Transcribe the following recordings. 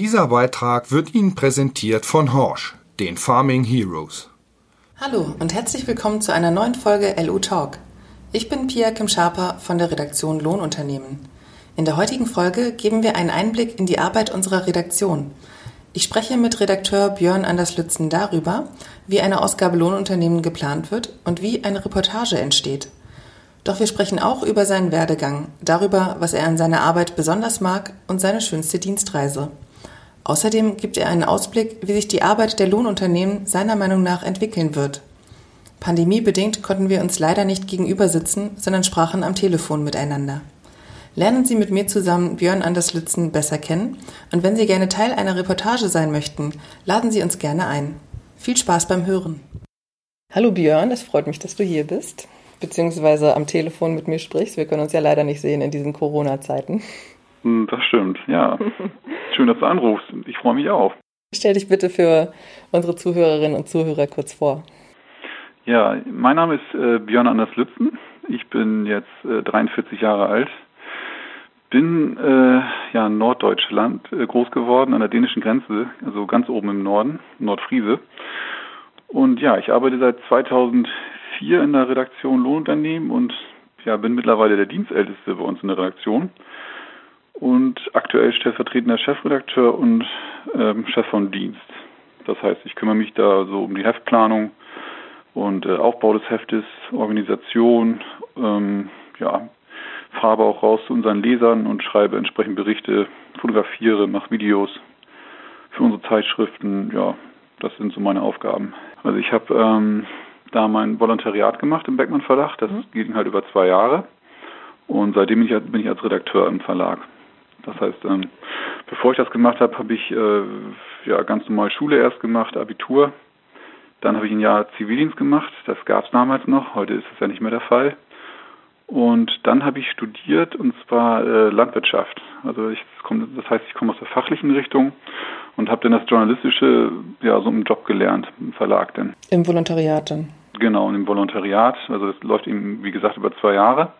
Dieser Beitrag wird Ihnen präsentiert von Horsch, den Farming Heroes. Hallo und herzlich willkommen zu einer neuen Folge LU Talk. Ich bin Pia Kim Schaper von der Redaktion Lohnunternehmen. In der heutigen Folge geben wir einen Einblick in die Arbeit unserer Redaktion. Ich spreche mit Redakteur Björn Anders Lützen darüber, wie eine Ausgabe Lohnunternehmen geplant wird und wie eine Reportage entsteht. Doch wir sprechen auch über seinen Werdegang, darüber, was er an seiner Arbeit besonders mag und seine schönste Dienstreise. Außerdem gibt er einen Ausblick, wie sich die Arbeit der Lohnunternehmen seiner Meinung nach entwickeln wird. Pandemiebedingt konnten wir uns leider nicht gegenüber sitzen, sondern sprachen am Telefon miteinander. Lernen Sie mit mir zusammen Björn Anders Lützen besser kennen und wenn Sie gerne Teil einer Reportage sein möchten, laden Sie uns gerne ein. Viel Spaß beim Hören. Hallo Björn, es freut mich, dass du hier bist beziehungsweise am Telefon mit mir sprichst. Wir können uns ja leider nicht sehen in diesen Corona-Zeiten. Hm, das stimmt, ja. Schön, dass du anrufst. Ich freue mich auch. Stell dich bitte für unsere Zuhörerinnen und Zuhörer kurz vor. Ja, mein Name ist äh, Björn Anders Lützen. Ich bin jetzt äh, 43 Jahre alt. Bin äh, ja in Norddeutschland äh, groß geworden, an der dänischen Grenze, also ganz oben im Norden, Nordfriese. Und ja, ich arbeite seit 2000 vier in der Redaktion Lohnunternehmen und ja, bin mittlerweile der Dienstälteste bei uns in der Redaktion und aktuell stellvertretender Chefredakteur und ähm, Chef von Dienst. Das heißt, ich kümmere mich da so um die Heftplanung und äh, Aufbau des Heftes, Organisation, ähm, ja, fahre auch raus zu unseren Lesern und schreibe entsprechend Berichte, fotografiere, mache Videos für unsere Zeitschriften. Ja, das sind so meine Aufgaben. Also ich habe ähm, da mein Volontariat gemacht im Beckmann Verlag. Das mhm. ging halt über zwei Jahre. Und seitdem bin ich, bin ich als Redakteur im Verlag. Das heißt, ähm, bevor ich das gemacht habe, habe ich äh, ja ganz normal Schule erst gemacht, Abitur. Dann habe ich ein Jahr Zivildienst gemacht. Das gab es damals noch. Heute ist es ja nicht mehr der Fall. Und dann habe ich studiert und zwar äh, Landwirtschaft. Also ich komm, das heißt, ich komme aus der fachlichen Richtung und habe dann das Journalistische ja so im Job gelernt, im Verlag dann. Im Volontariat dann? Genau, und im Volontariat. Also das läuft eben, wie gesagt, über zwei Jahre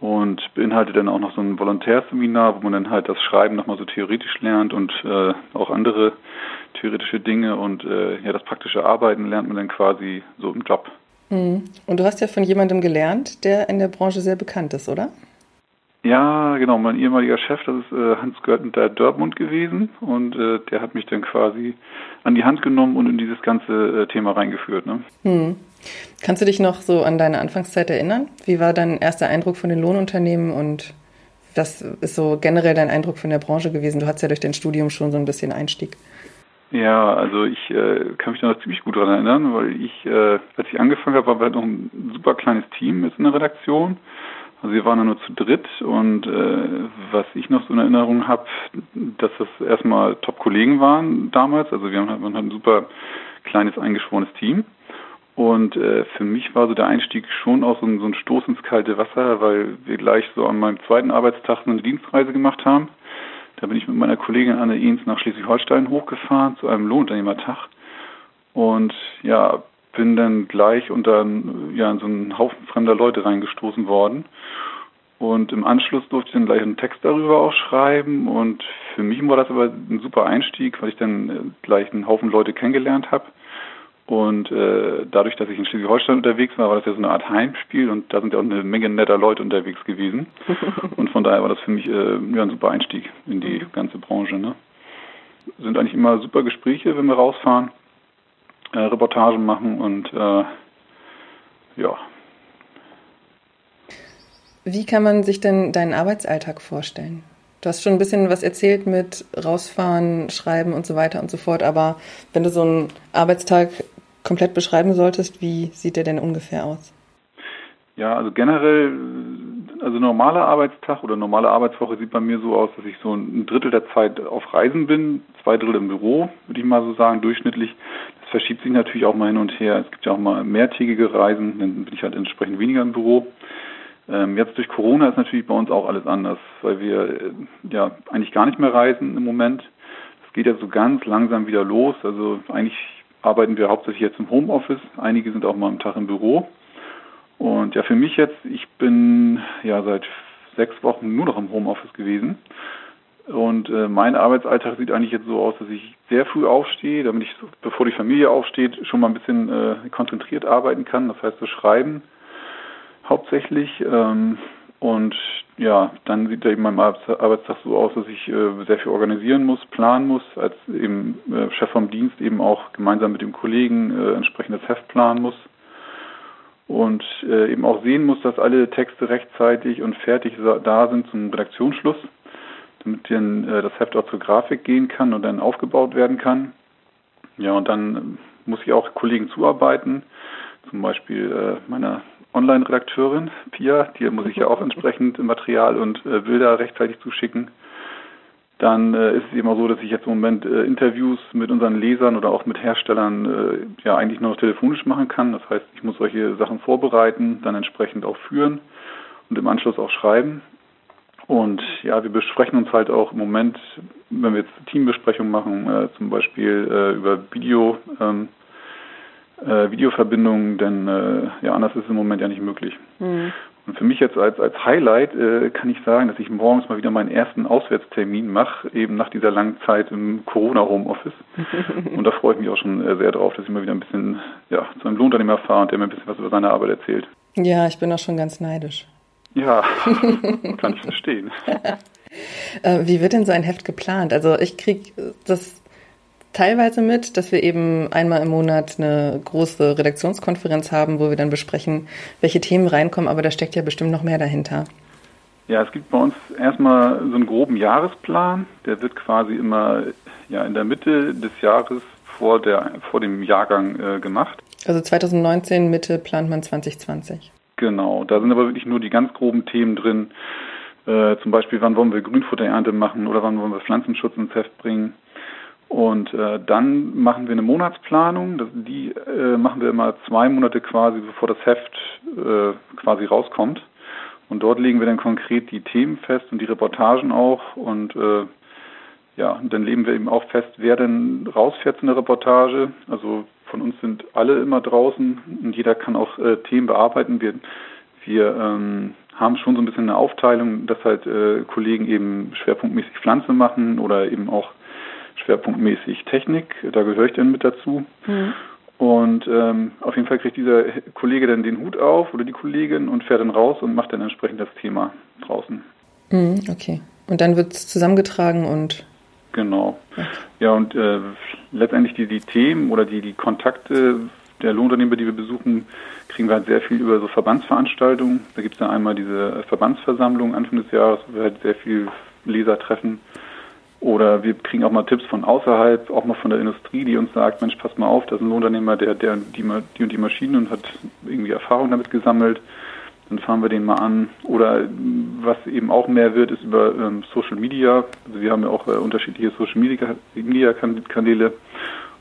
und beinhaltet dann auch noch so ein Volontärseminar, wo man dann halt das Schreiben nochmal so theoretisch lernt und äh, auch andere theoretische Dinge und äh, ja, das praktische Arbeiten lernt man dann quasi so im Job. Mhm. Und du hast ja von jemandem gelernt, der in der Branche sehr bekannt ist, oder? Ja, genau. Mein ehemaliger Chef, das ist äh, Hans Görtenter Dörpmund gewesen und äh, der hat mich dann quasi an die Hand genommen und in dieses ganze äh, Thema reingeführt. Ne? Hm. Kannst du dich noch so an deine Anfangszeit erinnern? Wie war dein erster Eindruck von den Lohnunternehmen und was ist so generell dein Eindruck von der Branche gewesen? Du hattest ja durch dein Studium schon so ein bisschen Einstieg. Ja, also ich äh, kann mich da noch ziemlich gut daran erinnern, weil ich, äh, als ich angefangen habe, war halt noch ein super kleines Team jetzt in der Redaktion. Also wir waren ja nur zu dritt und äh, was ich noch so in Erinnerung habe, dass das erstmal Top-Kollegen waren damals. Also wir haben halt, hat ein super kleines eingeschworenes Team. Und äh, für mich war so der Einstieg schon auch so ein, so ein Stoß ins kalte Wasser, weil wir gleich so an meinem zweiten Arbeitstag eine Dienstreise gemacht haben. Da bin ich mit meiner Kollegin Anne Ehns nach Schleswig-Holstein hochgefahren zu einem Lohnunternehmertag. Und ja, bin dann gleich unter ja, in so einen Haufen fremder Leute reingestoßen worden. Und im Anschluss durfte ich dann gleich einen Text darüber auch schreiben. Und für mich war das aber ein super Einstieg, weil ich dann äh, gleich einen Haufen Leute kennengelernt habe. Und äh, dadurch, dass ich in Schleswig-Holstein unterwegs war, war das ja so eine Art Heimspiel und da sind ja auch eine Menge netter Leute unterwegs gewesen. und von daher war das für mich äh, ja, ein super Einstieg in die ganze Branche. Ne? Sind eigentlich immer super Gespräche, wenn wir rausfahren äh, Reportagen machen und äh, ja. Wie kann man sich denn deinen Arbeitsalltag vorstellen? Du hast schon ein bisschen was erzählt mit rausfahren, schreiben und so weiter und so fort, aber wenn du so einen Arbeitstag komplett beschreiben solltest, wie sieht der denn ungefähr aus? Ja, also generell, also normaler Arbeitstag oder normale Arbeitswoche sieht bei mir so aus, dass ich so ein Drittel der Zeit auf Reisen bin, zwei Drittel im Büro, würde ich mal so sagen, durchschnittlich verschiebt sich natürlich auch mal hin und her. Es gibt ja auch mal mehrtägige Reisen, dann bin ich halt entsprechend weniger im Büro. Ähm, jetzt durch Corona ist natürlich bei uns auch alles anders, weil wir äh, ja eigentlich gar nicht mehr reisen im Moment. Es geht ja so ganz langsam wieder los. Also eigentlich arbeiten wir hauptsächlich jetzt im Homeoffice. Einige sind auch mal am Tag im Büro. Und ja, für mich jetzt, ich bin ja seit sechs Wochen nur noch im Homeoffice gewesen. Und äh, mein Arbeitsalltag sieht eigentlich jetzt so aus, dass ich sehr früh aufstehe, damit ich, bevor die Familie aufsteht, schon mal ein bisschen äh, konzentriert arbeiten kann. Das heißt, so schreiben hauptsächlich. Ähm, und ja, dann sieht eben mein Arbeitstag so aus, dass ich äh, sehr viel organisieren muss, planen muss, als eben äh, Chef vom Dienst eben auch gemeinsam mit dem Kollegen äh, entsprechendes Heft planen muss und äh, eben auch sehen muss, dass alle Texte rechtzeitig und fertig da sind zum Redaktionsschluss, damit dann äh, das Heft auch zur Grafik gehen kann und dann aufgebaut werden kann. Ja, und dann muss ich auch Kollegen zuarbeiten, zum Beispiel äh, meiner Online-Redakteurin Pia, die muss ich ja auch entsprechend Material und äh, Bilder rechtzeitig zuschicken. Dann äh, ist es immer so, dass ich jetzt im Moment äh, Interviews mit unseren Lesern oder auch mit Herstellern äh, ja eigentlich nur noch telefonisch machen kann. Das heißt, ich muss solche Sachen vorbereiten, dann entsprechend auch führen und im Anschluss auch schreiben. Und ja, wir besprechen uns halt auch im Moment, wenn wir jetzt Teambesprechungen machen, äh, zum Beispiel äh, über Video. Ähm, äh, Videoverbindungen, denn äh, ja, anders ist es im Moment ja nicht möglich. Mhm. Und für mich jetzt als, als Highlight äh, kann ich sagen, dass ich morgens mal wieder meinen ersten Auswärtstermin mache, eben nach dieser langen Zeit im Corona-Homeoffice. und da freue ich mich auch schon äh, sehr drauf, dass ich mal wieder ein bisschen ja, zu einem Lohnunternehmer fahre und der mir ein bisschen was über seine Arbeit erzählt. Ja, ich bin auch schon ganz neidisch. Ja, kann ich verstehen. Äh, wie wird denn so ein Heft geplant? Also ich kriege das teilweise mit, dass wir eben einmal im Monat eine große Redaktionskonferenz haben, wo wir dann besprechen, welche Themen reinkommen, aber da steckt ja bestimmt noch mehr dahinter. Ja, es gibt bei uns erstmal so einen groben Jahresplan, der wird quasi immer ja in der Mitte des Jahres vor der vor dem Jahrgang äh, gemacht. Also 2019 Mitte plant man 2020. Genau, da sind aber wirklich nur die ganz groben Themen drin. Äh, zum Beispiel, wann wollen wir Grünfutterernte machen oder wann wollen wir Pflanzenschutz ins Heft bringen und äh, dann machen wir eine Monatsplanung. Das, die äh, machen wir immer zwei Monate quasi, bevor das Heft äh, quasi rauskommt. Und dort legen wir dann konkret die Themen fest und die Reportagen auch. Und äh, ja, dann legen wir eben auch fest, wer denn rausfährt zu einer Reportage. Also von uns sind alle immer draußen und jeder kann auch äh, Themen bearbeiten. Wir, wir ähm, haben schon so ein bisschen eine Aufteilung, dass halt äh, Kollegen eben schwerpunktmäßig Pflanze machen oder eben auch schwerpunktmäßig Technik, da gehöre ich dann mit dazu. Mhm. Und ähm, auf jeden Fall kriegt dieser Kollege dann den Hut auf oder die Kollegin und fährt dann raus und macht dann entsprechend das Thema draußen. Mhm, okay. Und dann wird es zusammengetragen und. Genau. Okay. Ja, und äh, letztendlich die, die Themen oder die, die Kontakte der Lohnunternehmer, die wir besuchen, kriegen wir halt sehr viel über so Verbandsveranstaltungen. Da gibt es dann einmal diese Verbandsversammlung Anfang des Jahres, wo wir halt sehr viel Leser treffen. Oder wir kriegen auch mal Tipps von außerhalb, auch mal von der Industrie, die uns sagt, Mensch, pass mal auf, das ist ein Lohnunternehmer, der, der die, die und die Maschinen und hat irgendwie Erfahrung damit gesammelt. Dann fahren wir den mal an. Oder was eben auch mehr wird, ist über ähm, Social Media. Also wir haben ja auch äh, unterschiedliche Social Media Kanäle.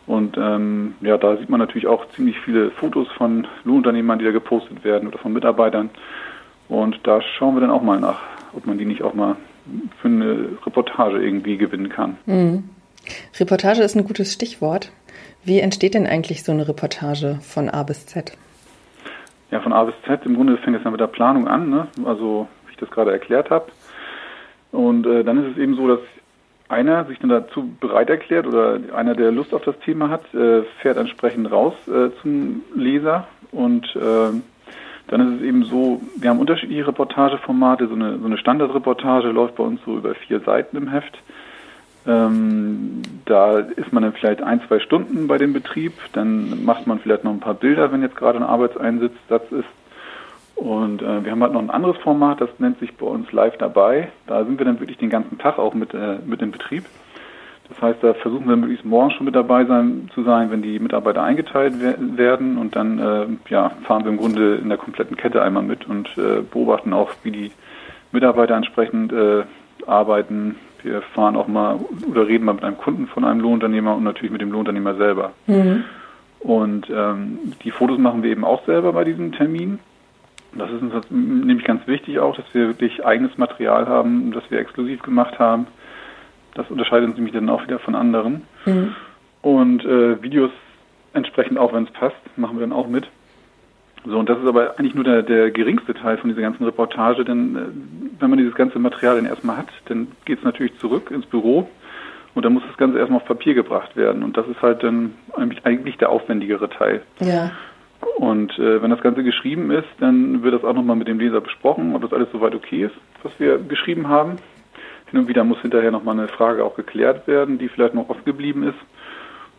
Und ähm, ja, da sieht man natürlich auch ziemlich viele Fotos von Lohnunternehmern, die da gepostet werden oder von Mitarbeitern. Und da schauen wir dann auch mal nach, ob man die nicht auch mal für eine Reportage irgendwie gewinnen kann. Mhm. Reportage ist ein gutes Stichwort. Wie entsteht denn eigentlich so eine Reportage von A bis Z? Ja, von A bis Z, im Grunde fängt es dann mit der Planung an, ne? also wie ich das gerade erklärt habe. Und äh, dann ist es eben so, dass einer sich dann dazu bereit erklärt oder einer, der Lust auf das Thema hat, äh, fährt entsprechend raus äh, zum Leser und äh, dann ist es eben so, wir haben unterschiedliche Reportageformate. So eine, so eine Standardreportage läuft bei uns so über vier Seiten im Heft. Ähm, da ist man dann vielleicht ein, zwei Stunden bei dem Betrieb. Dann macht man vielleicht noch ein paar Bilder, wenn jetzt gerade ein Arbeitseinsatz ist. Und äh, wir haben halt noch ein anderes Format, das nennt sich bei uns Live dabei. Da sind wir dann wirklich den ganzen Tag auch mit, äh, mit im Betrieb. Das heißt, da versuchen wir möglichst morgens schon mit dabei sein, zu sein, wenn die Mitarbeiter eingeteilt werden und dann äh, ja, fahren wir im Grunde in der kompletten Kette einmal mit und äh, beobachten auch, wie die Mitarbeiter entsprechend äh, arbeiten. Wir fahren auch mal oder reden mal mit einem Kunden von einem Lohnunternehmer und natürlich mit dem Lohnunternehmer selber. Mhm. Und ähm, die Fotos machen wir eben auch selber bei diesem Termin. Das ist uns nämlich ganz wichtig auch, dass wir wirklich eigenes Material haben, das wir exklusiv gemacht haben das unterscheidet uns nämlich dann auch wieder von anderen. Mhm. Und äh, Videos entsprechend auch, wenn es passt, machen wir dann auch mit. So, und das ist aber eigentlich nur der, der geringste Teil von dieser ganzen Reportage, denn äh, wenn man dieses ganze Material dann erstmal hat, dann geht es natürlich zurück ins Büro und dann muss das Ganze erstmal auf Papier gebracht werden. Und das ist halt dann eigentlich der aufwendigere Teil. Ja. Und äh, wenn das Ganze geschrieben ist, dann wird das auch nochmal mit dem Leser besprochen, ob das alles soweit okay ist, was wir geschrieben haben. Hin und wieder muss hinterher nochmal eine Frage auch geklärt werden, die vielleicht noch offen geblieben ist.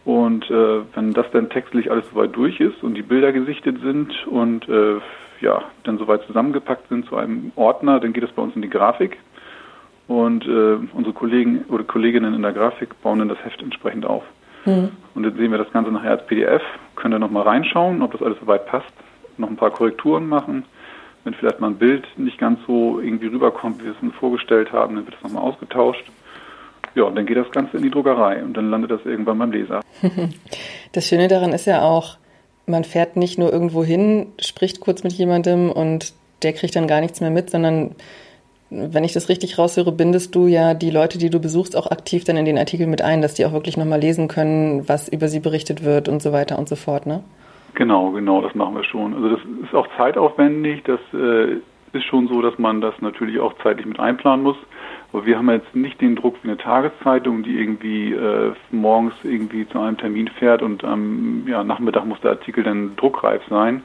Und äh, wenn das dann textlich alles soweit durch ist und die Bilder gesichtet sind und äh, ja, dann soweit zusammengepackt sind zu einem Ordner, dann geht es bei uns in die Grafik. Und äh, unsere Kollegen oder Kolleginnen in der Grafik bauen dann das Heft entsprechend auf. Mhm. Und dann sehen wir das Ganze nachher als PDF, können dann nochmal reinschauen, ob das alles soweit passt, noch ein paar Korrekturen machen. Wenn vielleicht mal ein Bild nicht ganz so irgendwie rüberkommt, wie wir es uns vorgestellt haben, dann wird das nochmal ausgetauscht. Ja, und dann geht das Ganze in die Druckerei und dann landet das irgendwann beim Leser. Das Schöne daran ist ja auch, man fährt nicht nur irgendwo hin, spricht kurz mit jemandem und der kriegt dann gar nichts mehr mit, sondern wenn ich das richtig raushöre, bindest du ja die Leute, die du besuchst, auch aktiv dann in den Artikel mit ein, dass die auch wirklich nochmal lesen können, was über sie berichtet wird und so weiter und so fort, ne? Genau, genau, das machen wir schon. Also das ist auch zeitaufwendig, das äh, ist schon so, dass man das natürlich auch zeitlich mit einplanen muss. Aber wir haben jetzt nicht den Druck wie eine Tageszeitung, die irgendwie äh, morgens irgendwie zu einem Termin fährt und am ja, Nachmittag muss der Artikel dann druckreif sein,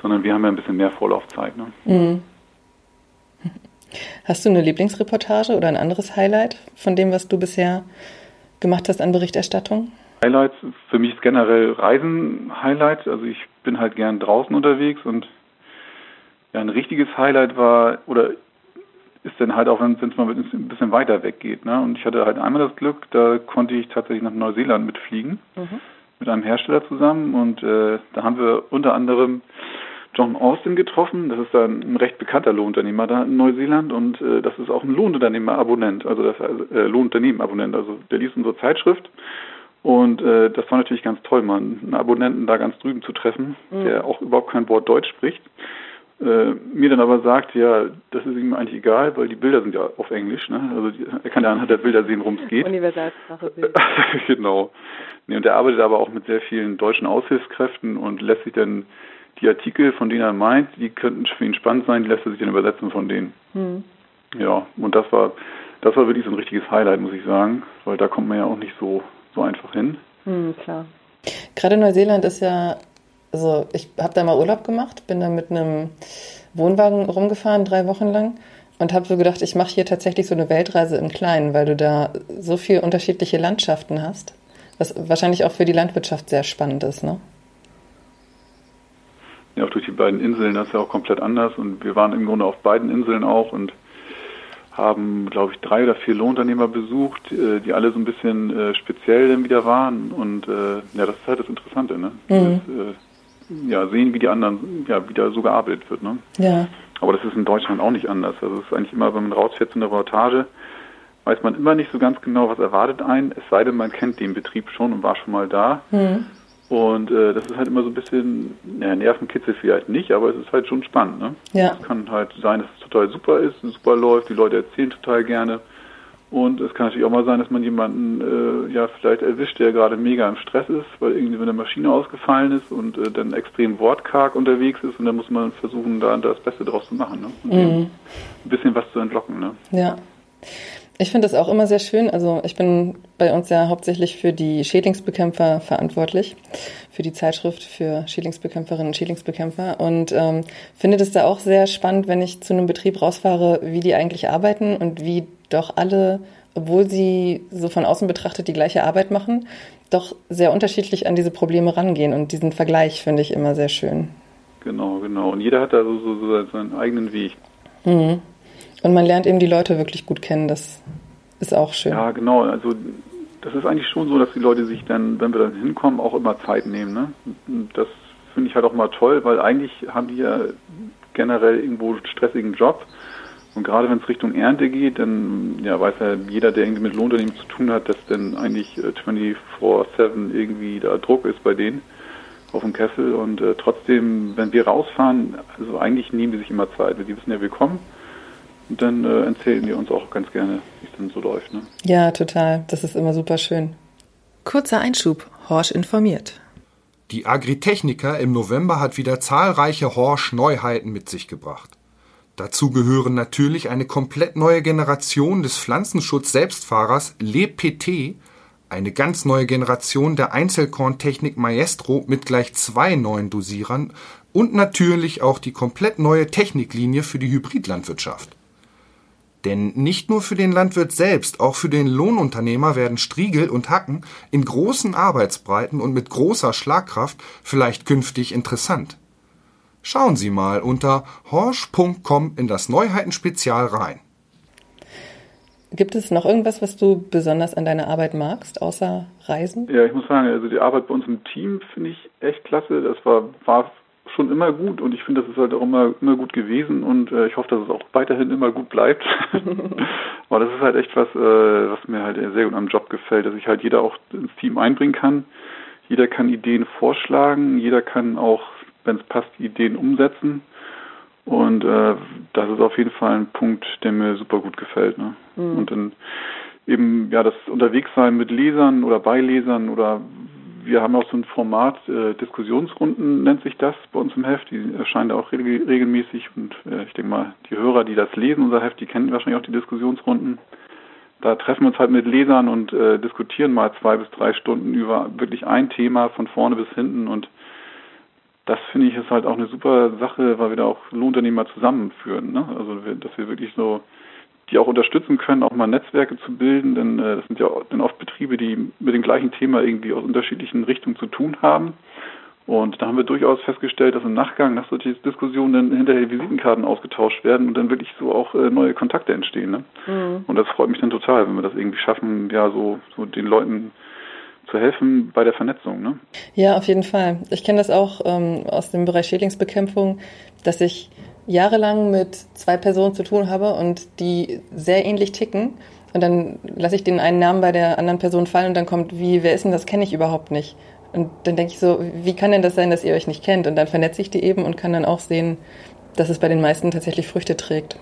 sondern wir haben ja ein bisschen mehr Vorlaufzeit. Ne? Mhm. Hast du eine Lieblingsreportage oder ein anderes Highlight von dem, was du bisher gemacht hast an Berichterstattung? Highlights, für mich ist generell Reisen Highlight. Also ich bin halt gern draußen unterwegs und ja, ein richtiges Highlight war, oder ist dann halt auch, wenn es mal ein bisschen weiter weg geht. Ne? Und ich hatte halt einmal das Glück, da konnte ich tatsächlich nach Neuseeland mitfliegen, mhm. mit einem Hersteller zusammen. Und äh, da haben wir unter anderem John Austin getroffen. Das ist dann ein recht bekannter Lohnunternehmer da in Neuseeland und äh, das ist auch ein Lohnunternehmer-Abonnent, also das äh, Lohnunternehmen-Abonnent. Also der liest unsere Zeitschrift und äh, das war natürlich ganz toll, mal einen Abonnenten da ganz drüben zu treffen, mhm. der auch überhaupt kein Wort Deutsch spricht. Äh, mir dann aber sagt, ja, das ist ihm eigentlich egal, weil die Bilder sind ja auf Englisch, ne? Also die, er kann ja anhand der Bilder sehen, worum es geht. Universalsprache. genau. Nee, und er arbeitet aber auch mit sehr vielen deutschen Aushilfskräften und lässt sich dann die Artikel, von denen er meint, die könnten für ihn spannend sein, die lässt er sich dann übersetzen von denen. Hm. Ja, und das war, das war wirklich so ein richtiges Highlight, muss ich sagen, weil da kommt man ja auch nicht so, so einfach hin. Hm, klar. Gerade Neuseeland ist ja, also ich habe da mal Urlaub gemacht, bin da mit einem Wohnwagen rumgefahren, drei Wochen lang und habe so gedacht, ich mache hier tatsächlich so eine Weltreise im Kleinen, weil du da so viele unterschiedliche Landschaften hast, was wahrscheinlich auch für die Landwirtschaft sehr spannend ist, ne? ja, auch durch die beiden Inseln, das ist ja auch komplett anders. Und wir waren im Grunde auf beiden Inseln auch und haben, glaube ich, drei oder vier Lohnunternehmer besucht, äh, die alle so ein bisschen äh, speziell dann wieder waren. Und äh, ja, das ist halt das Interessante, ne? Mhm. Das, ja, sehen, wie die anderen, ja, wie da so gearbeitet wird, ne? Ja. Aber das ist in Deutschland auch nicht anders. Also es ist eigentlich immer, wenn man rausfährt zu einer Reportage, weiß man immer nicht so ganz genau, was erwartet einen, es sei denn, man kennt den Betrieb schon und war schon mal da. Mhm. Und äh, das ist halt immer so ein bisschen, ja, Nervenkitzel vielleicht nicht, aber es ist halt schon spannend. Ne? Ja. Es kann halt sein, dass es total super ist, super läuft, die Leute erzählen total gerne. Und es kann natürlich auch mal sein, dass man jemanden äh, ja vielleicht erwischt, der gerade mega im Stress ist, weil irgendwie eine Maschine ausgefallen ist und äh, dann extrem wortkarg unterwegs ist und dann muss man versuchen, da das Beste draus zu machen. Ne? Mhm. ein bisschen was zu entlocken. Ne? Ja. Ich finde das auch immer sehr schön. Also ich bin bei uns ja hauptsächlich für die Schädlingsbekämpfer verantwortlich, für die Zeitschrift für Schädlingsbekämpferinnen und Schädlingsbekämpfer und ähm, finde das da auch sehr spannend, wenn ich zu einem Betrieb rausfahre, wie die eigentlich arbeiten und wie doch alle, obwohl sie so von außen betrachtet die gleiche Arbeit machen, doch sehr unterschiedlich an diese Probleme rangehen und diesen Vergleich finde ich immer sehr schön. Genau, genau. Und jeder hat da so, so, so seinen eigenen Weg. Mhm. Und man lernt eben die Leute wirklich gut kennen, das ist auch schön. Ja, genau. Also das ist eigentlich schon so, dass die Leute sich dann, wenn wir dann hinkommen, auch immer Zeit nehmen. Ne? Das finde ich halt auch mal toll, weil eigentlich haben die ja generell irgendwo einen stressigen Job. Und gerade wenn es Richtung Ernte geht, dann ja, weiß ja jeder, der irgendwie mit Lohnunternehmen zu tun hat, dass dann eigentlich 24-7 äh, irgendwie da Druck ist bei denen auf dem Kessel. Und äh, trotzdem, wenn wir rausfahren, also eigentlich nehmen die sich immer Zeit. Die wissen ja, wir kommen. Und dann äh, erzählen die uns auch ganz gerne, wie es dann so läuft. Ne? Ja, total. Das ist immer super schön. Kurzer Einschub. Horsch informiert. Die Agritechnica im November hat wieder zahlreiche Horsch-Neuheiten mit sich gebracht. Dazu gehören natürlich eine komplett neue Generation des Pflanzenschutz-Selbstfahrers LePT, eine ganz neue Generation der Einzelkorntechnik Maestro mit gleich zwei neuen Dosierern und natürlich auch die komplett neue Techniklinie für die Hybridlandwirtschaft. Denn nicht nur für den Landwirt selbst, auch für den Lohnunternehmer werden Striegel und Hacken in großen Arbeitsbreiten und mit großer Schlagkraft vielleicht künftig interessant. Schauen Sie mal unter horsch.com in das Neuheitenspezial rein. Gibt es noch irgendwas, was du besonders an deiner Arbeit magst, außer Reisen? Ja, ich muss sagen, also die Arbeit bei uns im Team finde ich echt klasse. Das war, war schon immer gut und ich finde, das ist halt auch immer, immer gut gewesen und äh, ich hoffe, dass es auch weiterhin immer gut bleibt. Aber das ist halt echt was, äh, was mir halt sehr gut am Job gefällt, dass ich halt jeder auch ins Team einbringen kann. Jeder kann Ideen vorschlagen, jeder kann auch, wenn es passt, Ideen umsetzen. Und äh, das ist auf jeden Fall ein Punkt, der mir super gut gefällt. Ne? Mhm. Und dann eben ja das Unterwegssein mit Lesern oder bei Lesern oder wir haben auch so ein Format, äh, Diskussionsrunden nennt sich das bei uns im Heft. Die erscheinen da auch regel regelmäßig und äh, ich denke mal, die Hörer, die das lesen, unser Heft, die kennen wahrscheinlich auch die Diskussionsrunden. Da treffen wir uns halt mit Lesern und äh, diskutieren mal zwei bis drei Stunden über wirklich ein Thema von vorne bis hinten und das finde ich ist halt auch eine super Sache, weil wir da auch Lohnunternehmer zusammenführen. Ne? Also dass wir wirklich so die auch unterstützen können, auch mal Netzwerke zu bilden, denn äh, das sind ja dann oft Betriebe, die mit dem gleichen Thema irgendwie aus unterschiedlichen Richtungen zu tun haben. Und da haben wir durchaus festgestellt, dass im Nachgang nach solchen Diskussionen dann hinterher Visitenkarten ausgetauscht werden und dann wirklich so auch äh, neue Kontakte entstehen. Ne? Mhm. Und das freut mich dann total, wenn wir das irgendwie schaffen, ja, so, so den Leuten zu helfen bei der Vernetzung. Ne? Ja, auf jeden Fall. Ich kenne das auch ähm, aus dem Bereich Schädlingsbekämpfung, dass ich jahrelang mit zwei Personen zu tun habe und die sehr ähnlich ticken. Und dann lasse ich den einen Namen bei der anderen Person fallen und dann kommt, wie, wer ist denn das, kenne ich überhaupt nicht. Und dann denke ich so, wie kann denn das sein, dass ihr euch nicht kennt? Und dann vernetze ich die eben und kann dann auch sehen, dass es bei den meisten tatsächlich Früchte trägt.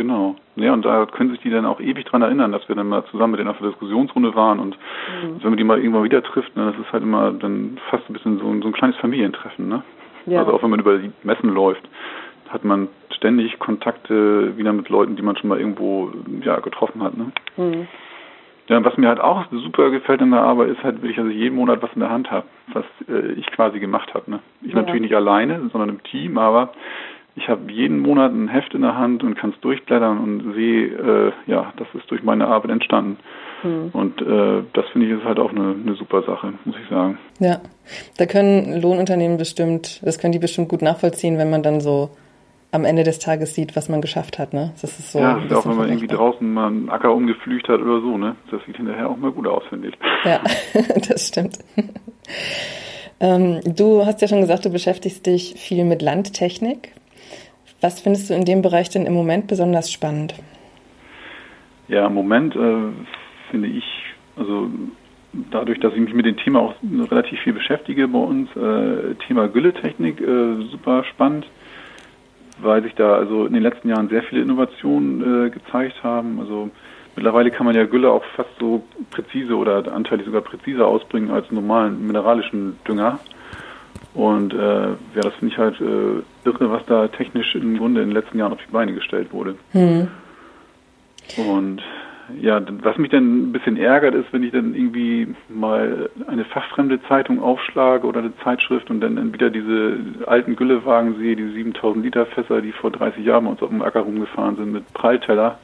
Genau. Ja, und da können sich die dann auch ewig dran erinnern, dass wir dann mal zusammen mit denen auf der Diskussionsrunde waren und mhm. wenn man die mal irgendwann wieder trifft, ne, das ist halt immer dann fast ein bisschen so, so ein kleines Familientreffen, ne? Ja. Also auch wenn man über die Messen läuft, hat man ständig Kontakte wieder mit Leuten, die man schon mal irgendwo ja, getroffen hat. Ne? Mhm. Ja, was mir halt auch super gefällt in der Arbeit ist halt dass ich jeden Monat was in der Hand habe, was äh, ich quasi gemacht habe. Ne? Ich ja. natürlich nicht alleine, sondern im Team, aber ich habe jeden Monat ein Heft in der Hand und kann es durchblättern und sehe, äh, ja, das ist durch meine Arbeit entstanden. Mhm. Und äh, das finde ich ist halt auch eine, eine super Sache, muss ich sagen. Ja, da können Lohnunternehmen bestimmt, das können die bestimmt gut nachvollziehen, wenn man dann so am Ende des Tages sieht, was man geschafft hat, ne? Das ist so. Ja, auch wenn man irgendwie draußen mal einen Acker umgepflügt hat oder so, ne? Das sieht hinterher auch mal gut aus, finde ich. Ja, das stimmt. ähm, du hast ja schon gesagt, du beschäftigst dich viel mit Landtechnik. Was findest du in dem Bereich denn im Moment besonders spannend? Ja, im Moment äh, finde ich, also dadurch, dass ich mich mit dem Thema auch relativ viel beschäftige bei uns, äh, Thema Gülletechnik, äh, super spannend weil sich da also in den letzten Jahren sehr viele Innovationen äh, gezeigt haben. Also mittlerweile kann man ja Gülle auch fast so präzise oder anteilig sogar präziser ausbringen als normalen mineralischen Dünger. Und äh, ja, das finde ich halt äh, irre, was da technisch im Grunde in den letzten Jahren auf die Beine gestellt wurde. Hm. Und ja, was mich dann ein bisschen ärgert, ist, wenn ich dann irgendwie mal eine fachfremde Zeitung aufschlage oder eine Zeitschrift und dann wieder diese alten Güllewagen sehe, die 7000 Liter Fässer, die vor 30 Jahren bei uns auf dem Acker rumgefahren sind mit Prallteller,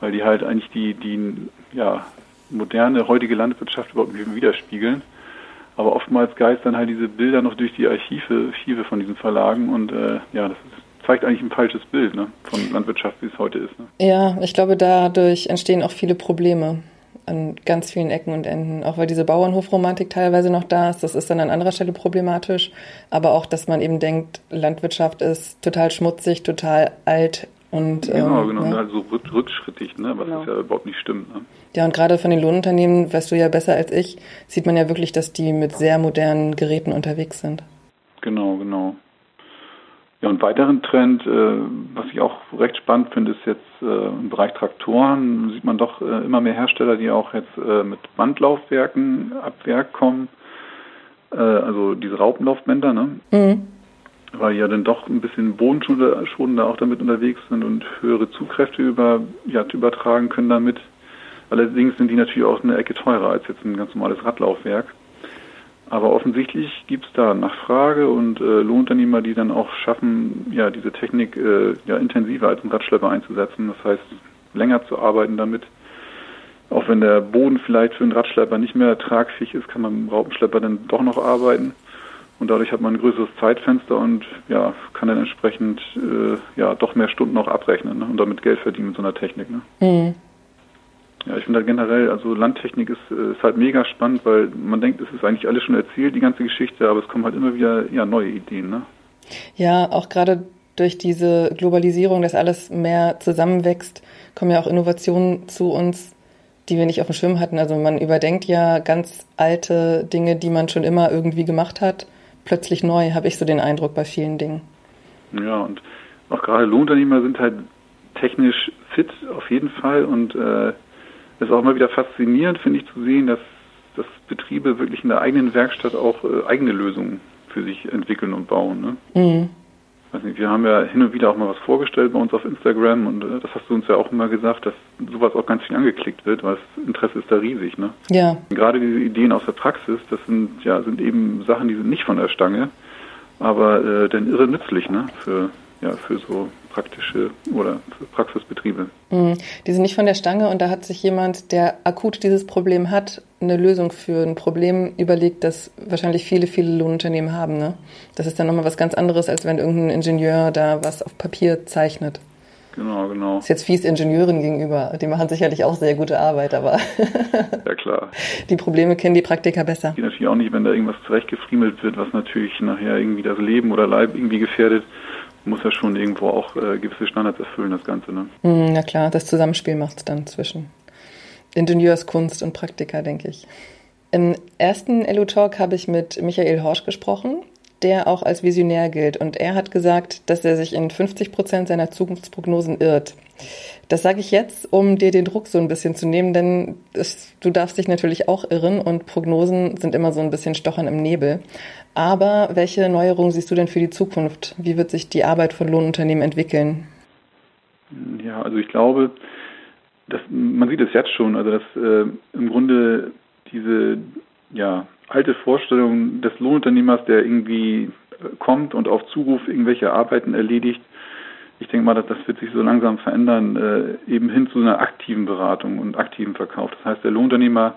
weil die halt eigentlich die, die, ja, moderne, heutige Landwirtschaft überhaupt nicht widerspiegeln. Aber oftmals geistern halt diese Bilder noch durch die Archive, Archive von diesen Verlagen und äh, ja, das ist zeigt eigentlich ein falsches Bild ne, von Landwirtschaft, wie es heute ist. Ne? Ja, ich glaube, dadurch entstehen auch viele Probleme an ganz vielen Ecken und Enden. Auch weil diese Bauernhofromantik teilweise noch da ist, das ist dann an anderer Stelle problematisch. Aber auch, dass man eben denkt, Landwirtschaft ist total schmutzig, total alt und genau, ähm, genau, ne? also rückschrittig, ne? was genau. ja überhaupt nicht stimmt. Ne? Ja, und gerade von den Lohnunternehmen, weißt du ja besser als ich, sieht man ja wirklich, dass die mit sehr modernen Geräten unterwegs sind. Genau, genau. Ja, und weiteren Trend, äh, was ich auch recht spannend finde, ist jetzt äh, im Bereich Traktoren sieht man doch äh, immer mehr Hersteller, die auch jetzt äh, mit Bandlaufwerken ab Werk kommen. äh, also diese Raupenlaufbänder, ne? Mhm. Weil ja dann doch ein bisschen bodenschonender auch damit unterwegs sind und höhere Zugkräfte über, ja, übertragen können damit. Allerdings sind die natürlich auch eine Ecke teurer als jetzt ein ganz normales Radlaufwerk. Aber offensichtlich gibt es da Nachfrage und äh, Lohnunternehmer, die dann auch schaffen, ja, diese Technik äh, ja, intensiver als ein Radschlepper einzusetzen. Das heißt, länger zu arbeiten damit. Auch wenn der Boden vielleicht für einen Radschlepper nicht mehr tragfähig ist, kann man mit dem Raupenschlepper dann doch noch arbeiten. Und dadurch hat man ein größeres Zeitfenster und ja, kann dann entsprechend äh, ja doch mehr Stunden auch abrechnen ne? und damit Geld verdienen mit so einer Technik. Ne? Mhm. Ja, ich finde halt generell, also Landtechnik ist, äh, ist halt mega spannend, weil man denkt, es ist eigentlich alles schon erzählt, die ganze Geschichte, aber es kommen halt immer wieder ja, neue Ideen. Ne? Ja, auch gerade durch diese Globalisierung, dass alles mehr zusammenwächst, kommen ja auch Innovationen zu uns, die wir nicht auf dem Schirm hatten. Also man überdenkt ja ganz alte Dinge, die man schon immer irgendwie gemacht hat, plötzlich neu, habe ich so den Eindruck bei vielen Dingen. Ja, und auch gerade Lohnunternehmer sind halt technisch fit auf jeden Fall und äh, es ist auch immer wieder faszinierend, finde ich, zu sehen, dass, dass Betriebe wirklich in der eigenen Werkstatt auch äh, eigene Lösungen für sich entwickeln und bauen. Ne? Mhm. Nicht, wir haben ja hin und wieder auch mal was vorgestellt bei uns auf Instagram und äh, das hast du uns ja auch immer gesagt, dass sowas auch ganz viel angeklickt wird, weil das Interesse ist da riesig. Ne? Ja. Gerade diese Ideen aus der Praxis, das sind ja sind eben Sachen, die sind nicht von der Stange, aber äh, dann irre nützlich ne? für ja, für so praktische oder für Praxisbetriebe. Mhm. Die sind nicht von der Stange und da hat sich jemand, der akut dieses Problem hat, eine Lösung für ein Problem überlegt, das wahrscheinlich viele, viele Lohnunternehmen haben. Ne? Das ist dann nochmal was ganz anderes, als wenn irgendein Ingenieur da was auf Papier zeichnet. Genau, genau. Ist jetzt fies Ingenieuren gegenüber. Die machen sicherlich auch sehr gute Arbeit, aber. ja, klar. Die Probleme kennen die Praktiker besser. Die natürlich auch nicht, wenn da irgendwas zurechtgefriemelt wird, was natürlich nachher irgendwie das Leben oder Leib irgendwie gefährdet muss ja schon irgendwo auch äh, gewisse Standards erfüllen, das Ganze. Ne? Mm, na klar, das Zusammenspiel macht es dann zwischen Ingenieurskunst und Praktika, denke ich. Im ersten LU-Talk habe ich mit Michael Horsch gesprochen, der auch als Visionär gilt. Und er hat gesagt, dass er sich in 50 Prozent seiner Zukunftsprognosen irrt. Das sage ich jetzt, um dir den Druck so ein bisschen zu nehmen, denn es, du darfst dich natürlich auch irren und Prognosen sind immer so ein bisschen Stochern im Nebel. Aber welche Neuerungen siehst du denn für die Zukunft? Wie wird sich die Arbeit von Lohnunternehmen entwickeln? Ja, also ich glaube, dass, man sieht es jetzt schon, also dass äh, im Grunde diese ja, alte Vorstellung des Lohnunternehmers, der irgendwie äh, kommt und auf Zuruf irgendwelche Arbeiten erledigt, ich denke mal, dass das wird sich so langsam verändern, äh, eben hin zu einer aktiven Beratung und aktiven Verkauf. Das heißt, der Lohnunternehmer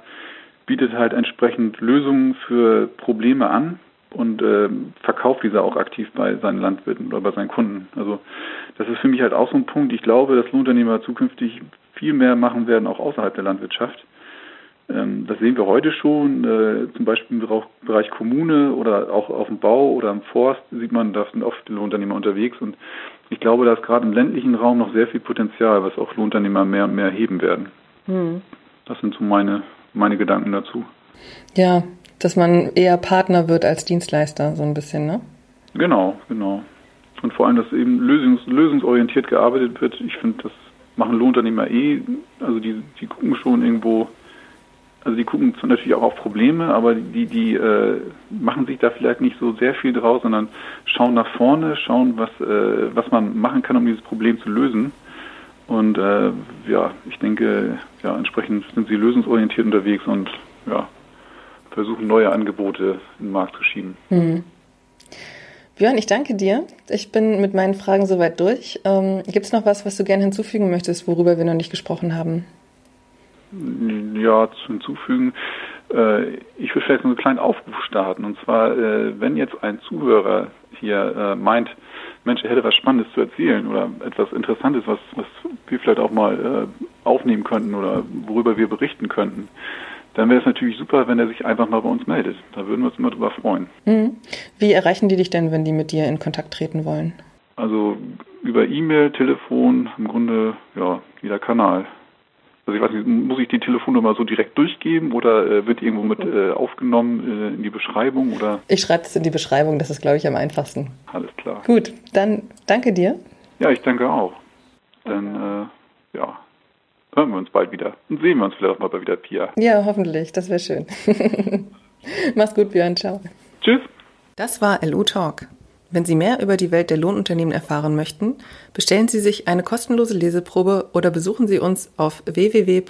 bietet halt entsprechend Lösungen für Probleme an und äh, verkauft diese auch aktiv bei seinen Landwirten oder bei seinen Kunden. Also das ist für mich halt auch so ein Punkt. Ich glaube, dass Lohnunternehmer zukünftig viel mehr machen werden, auch außerhalb der Landwirtschaft. Ähm, das sehen wir heute schon, äh, zum Beispiel im Bereich Kommune oder auch auf dem Bau oder im Forst sieht man, da sind oft Lohnunternehmer unterwegs und ich glaube, da ist gerade im ländlichen Raum noch sehr viel Potenzial, was auch Lohnunternehmer mehr und mehr heben werden. Hm. Das sind so meine, meine Gedanken dazu. Ja, dass man eher Partner wird als Dienstleister, so ein bisschen, ne? Genau, genau. Und vor allem, dass eben lösungs lösungsorientiert gearbeitet wird. Ich finde, das machen Lohnunternehmer eh. Also die, die gucken schon irgendwo, also die gucken natürlich auch auf Probleme, aber die, die äh, machen sich da vielleicht nicht so sehr viel draus, sondern schauen nach vorne, schauen, was, äh, was man machen kann, um dieses Problem zu lösen. Und äh, ja, ich denke, ja, entsprechend sind sie lösungsorientiert unterwegs und ja, versuchen, neue Angebote in den Markt zu schieben. Mhm. Björn, ich danke dir. Ich bin mit meinen Fragen soweit durch. Ähm, Gibt es noch was, was du gerne hinzufügen möchtest, worüber wir noch nicht gesprochen haben? Ja, zu hinzufügen. Äh, ich will vielleicht so einen kleinen Aufruf starten. Und zwar, äh, wenn jetzt ein Zuhörer hier äh, meint, Mensch, er hätte was Spannendes zu erzählen oder etwas Interessantes, was, was wir vielleicht auch mal aufnehmen könnten oder worüber wir berichten könnten, dann wäre es natürlich super, wenn er sich einfach mal bei uns meldet. Da würden wir uns immer drüber freuen. Mhm. Wie erreichen die dich denn, wenn die mit dir in Kontakt treten wollen? Also über E-Mail, Telefon, im Grunde, ja, jeder Kanal. Also ich weiß nicht, muss ich die Telefonnummer so direkt durchgeben oder äh, wird irgendwo mit äh, aufgenommen äh, in die Beschreibung oder? Ich schreibe es in die Beschreibung, das ist glaube ich am einfachsten. Alles klar. Gut, dann danke dir. Ja, ich danke auch. Dann äh, ja, hören wir uns bald wieder und sehen wir uns vielleicht auch mal bei wieder Pia. Ja, hoffentlich. Das wäre schön. Mach's gut, Björn. Ciao. Das war LU Talk. Wenn Sie mehr über die Welt der Lohnunternehmen erfahren möchten, bestellen Sie sich eine kostenlose Leseprobe oder besuchen Sie uns auf www.lu-web.de.